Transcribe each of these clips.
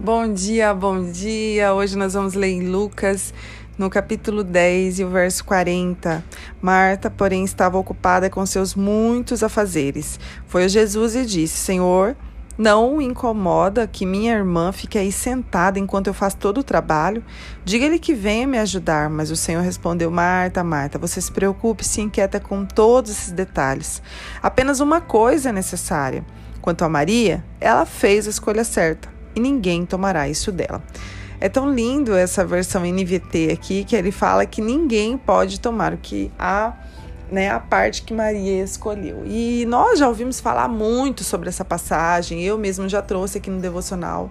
Bom dia, bom dia. Hoje nós vamos ler em Lucas, no capítulo 10 e o verso 40. Marta, porém, estava ocupada com seus muitos afazeres. Foi a Jesus e disse: Senhor, não incomoda que minha irmã fique aí sentada enquanto eu faço todo o trabalho? Diga-lhe que venha me ajudar. Mas o Senhor respondeu: Marta, Marta, você se preocupe e se inquieta com todos esses detalhes. Apenas uma coisa é necessária. Quanto a Maria, ela fez a escolha certa e ninguém tomará isso dela. É tão lindo essa versão NVT aqui que ele fala que ninguém pode tomar o que a né, a parte que Maria escolheu. E nós já ouvimos falar muito sobre essa passagem, eu mesmo já trouxe aqui no devocional,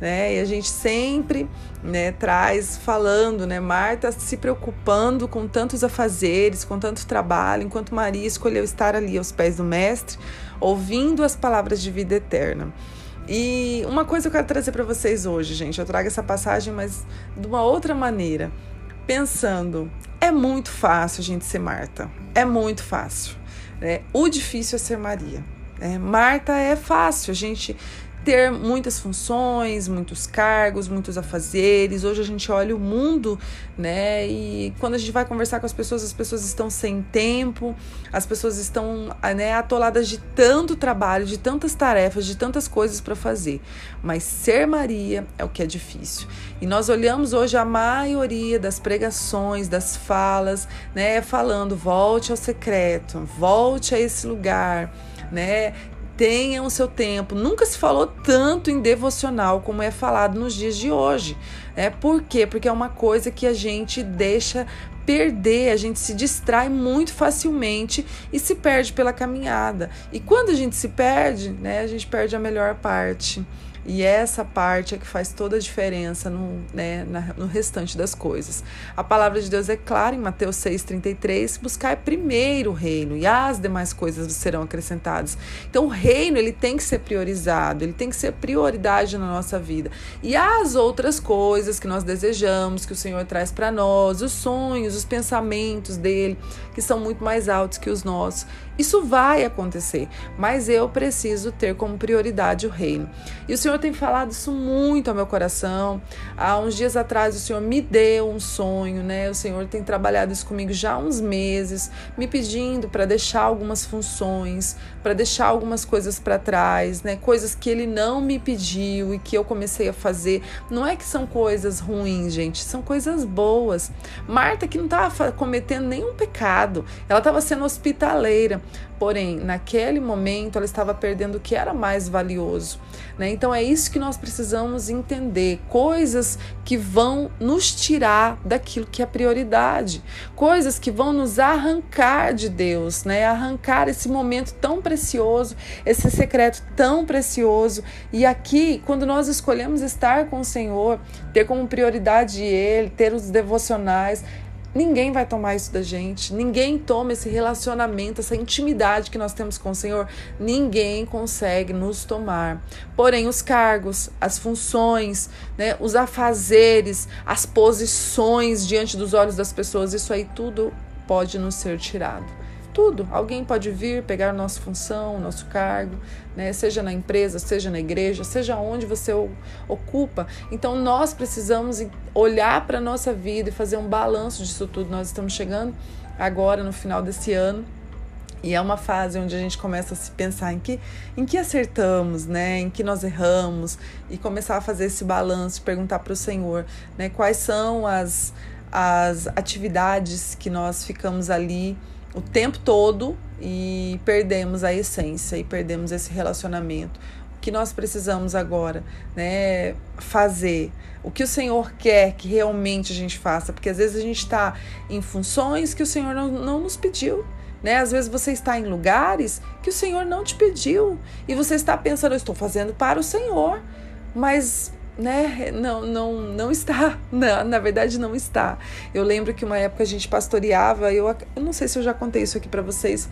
né? E a gente sempre, né, traz falando, né, Marta se preocupando com tantos afazeres, com tanto trabalho, enquanto Maria escolheu estar ali aos pés do mestre, ouvindo as palavras de vida eterna. E uma coisa eu quero trazer para vocês hoje, gente. Eu trago essa passagem, mas de uma outra maneira. Pensando, é muito fácil a gente ser Marta. É muito fácil. Né? O difícil é ser Maria. Né? Marta é fácil. A gente ter muitas funções, muitos cargos, muitos afazeres. Hoje a gente olha o mundo, né? E quando a gente vai conversar com as pessoas, as pessoas estão sem tempo, as pessoas estão né, atoladas de tanto trabalho, de tantas tarefas, de tantas coisas para fazer. Mas ser Maria é o que é difícil. E nós olhamos hoje a maioria das pregações, das falas, né? Falando, volte ao secreto, volte a esse lugar, né? Tenham o seu tempo. Nunca se falou tanto em devocional como é falado nos dias de hoje. É por quê? Porque é uma coisa que a gente deixa perder, a gente se distrai muito facilmente e se perde pela caminhada. E quando a gente se perde, né, a gente perde a melhor parte. E essa parte é que faz toda a diferença no, né, na, no restante das coisas. A palavra de Deus é clara em Mateus 6,33: buscar primeiro o reino e as demais coisas serão acrescentadas. Então, o reino ele tem que ser priorizado, ele tem que ser prioridade na nossa vida. E as outras coisas que nós desejamos, que o Senhor traz para nós, os sonhos, os pensamentos dele, que são muito mais altos que os nossos, isso vai acontecer, mas eu preciso ter como prioridade o reino. E o Senhor tem falado isso muito ao meu coração. Há uns dias atrás o Senhor me deu um sonho, né? O Senhor tem trabalhado isso comigo já há uns meses, me pedindo para deixar algumas funções, para deixar algumas coisas para trás, né? Coisas que ele não me pediu e que eu comecei a fazer. Não é que são coisas ruins, gente, são coisas boas. Marta que não estava cometendo nenhum pecado, ela estava sendo hospitaleira. Porém, naquele momento ela estava perdendo o que era mais valioso. Né? Então é isso que nós precisamos entender: coisas que vão nos tirar daquilo que é prioridade, coisas que vão nos arrancar de Deus, né? arrancar esse momento tão precioso, esse secreto tão precioso. E aqui, quando nós escolhemos estar com o Senhor, ter como prioridade Ele, ter os devocionais, Ninguém vai tomar isso da gente. Ninguém toma esse relacionamento, essa intimidade que nós temos com o Senhor. Ninguém consegue nos tomar. Porém, os cargos, as funções, né, os afazeres, as posições diante dos olhos das pessoas, isso aí tudo pode nos ser tirado tudo. Alguém pode vir pegar nossa função, nosso cargo, né? seja na empresa, seja na igreja, seja onde você ocupa. Então nós precisamos olhar para a nossa vida e fazer um balanço disso tudo. Nós estamos chegando agora no final desse ano. E é uma fase onde a gente começa a se pensar em que, em que acertamos, né? em que nós erramos, e começar a fazer esse balanço, perguntar para o Senhor né? quais são as, as atividades que nós ficamos ali o tempo todo e perdemos a essência e perdemos esse relacionamento. O que nós precisamos agora, né, fazer o que o Senhor quer que realmente a gente faça, porque às vezes a gente está em funções que o Senhor não, não nos pediu, né? Às vezes você está em lugares que o Senhor não te pediu e você está pensando, eu estou fazendo para o Senhor, mas né, não, não, não está, na, na verdade não está. Eu lembro que uma época a gente pastoreava, eu, eu não sei se eu já contei isso aqui para vocês,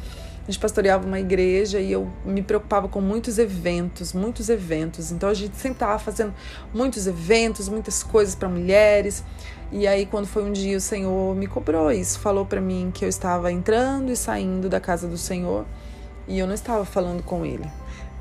a gente pastoreava uma igreja e eu me preocupava com muitos eventos, muitos eventos. Então a gente sempre fazendo muitos eventos, muitas coisas para mulheres. E aí quando foi um dia o Senhor me cobrou isso, falou para mim que eu estava entrando e saindo da casa do Senhor e eu não estava falando com ele?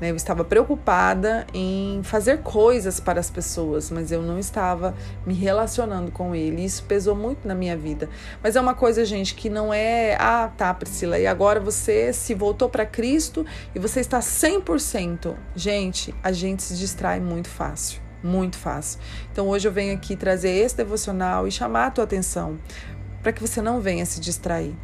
Eu estava preocupada em fazer coisas para as pessoas, mas eu não estava me relacionando com ele. Isso pesou muito na minha vida. Mas é uma coisa, gente, que não é, ah, tá, Priscila, e agora você se voltou para Cristo e você está 100%. Gente, a gente se distrai muito fácil muito fácil. Então hoje eu venho aqui trazer esse devocional e chamar a tua atenção para que você não venha se distrair.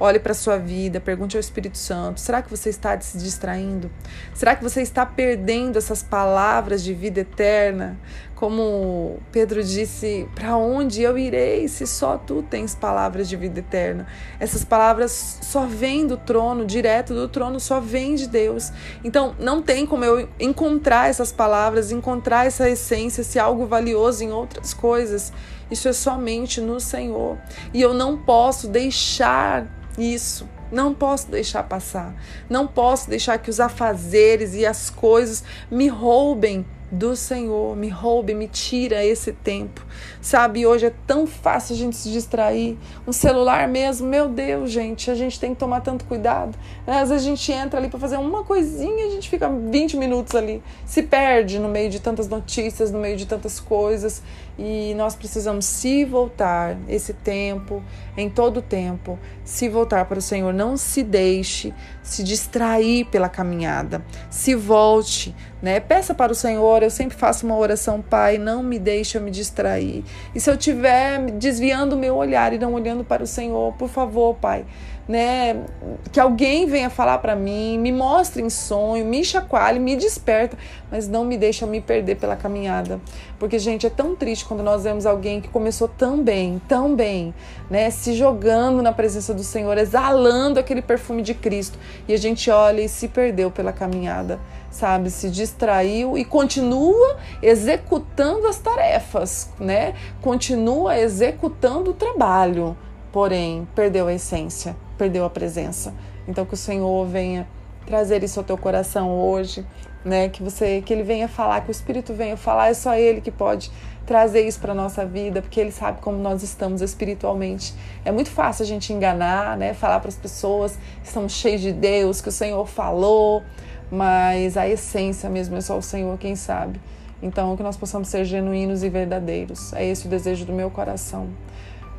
Olhe para a sua vida, pergunte ao Espírito Santo: será que você está se distraindo? Será que você está perdendo essas palavras de vida eterna? Como Pedro disse: para onde eu irei se só tu tens palavras de vida eterna? Essas palavras só vêm do trono, direto do trono, só vêm de Deus. Então não tem como eu encontrar essas palavras, encontrar essa essência, se algo valioso em outras coisas. Isso é somente no Senhor. E eu não posso deixar isso. Não posso deixar passar. Não posso deixar que os afazeres e as coisas me roubem do Senhor, me roube, me tira esse tempo. Sabe, hoje é tão fácil a gente se distrair. Um celular mesmo, meu Deus, gente, a gente tem que tomar tanto cuidado. Às vezes a gente entra ali para fazer uma coisinha, a gente fica 20 minutos ali, se perde no meio de tantas notícias, no meio de tantas coisas, e nós precisamos se voltar esse tempo, em todo o tempo, se voltar para o Senhor. Não se deixe se distrair pela caminhada. Se volte, né? Peça para o Senhor. Eu sempre faço uma oração, Pai, não me deixe eu me distrair. E se eu estiver desviando o meu olhar e não olhando para o Senhor, por favor, Pai, né? Que alguém venha falar para mim, me mostre em sonho, me chacoalhe, me desperta, mas não me deixa me perder pela caminhada. Porque, gente, é tão triste quando nós vemos alguém que começou tão bem, tão bem, né? Se jogando na presença do Senhor, exalando aquele perfume de Cristo, e a gente olha e se perdeu pela caminhada, sabe? Se distraiu e continua executando as tarefas, né? Continua executando o trabalho, porém perdeu a essência perdeu a presença. Então que o Senhor venha trazer isso ao teu coração hoje, né? Que você que ele venha falar, que o Espírito venha falar, é só ele que pode trazer isso para nossa vida, porque ele sabe como nós estamos espiritualmente. É muito fácil a gente enganar, né? Falar para as pessoas que estamos cheios de Deus, que o Senhor falou, mas a essência mesmo é só o Senhor quem sabe. Então, que nós possamos ser genuínos e verdadeiros. É esse o desejo do meu coração.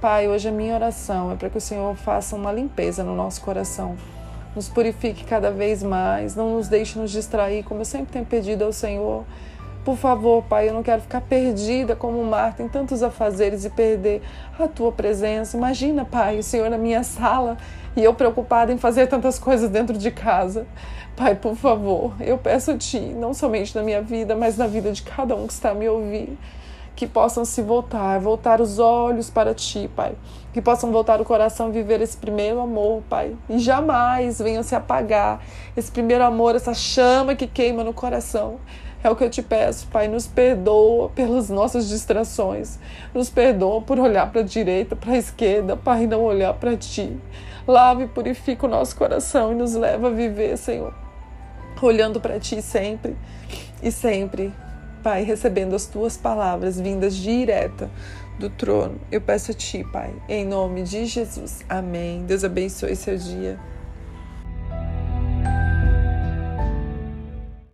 Pai, hoje a minha oração é para que o Senhor faça uma limpeza no nosso coração. Nos purifique cada vez mais, não nos deixe nos distrair, como eu sempre tenho pedido ao Senhor. Por favor, Pai, eu não quero ficar perdida como Marta em tantos afazeres e perder a tua presença. Imagina, Pai, o Senhor na minha sala e eu preocupada em fazer tantas coisas dentro de casa. Pai, por favor, eu peço a Ti, não somente na minha vida, mas na vida de cada um que está me ouvir que possam se voltar, voltar os olhos para ti, Pai. Que possam voltar o coração viver esse primeiro amor, Pai. E jamais venham se apagar esse primeiro amor, essa chama que queima no coração. É o que eu te peço, Pai. Nos perdoa pelas nossas distrações. Nos perdoa por olhar para a direita, para a esquerda, Pai, não olhar para ti. Lave e purifica o nosso coração e nos leva a viver, Senhor, olhando para ti sempre e sempre Pai, recebendo as tuas palavras vindas direta do trono. Eu peço a ti, Pai, em nome de Jesus. Amém. Deus abençoe seu dia.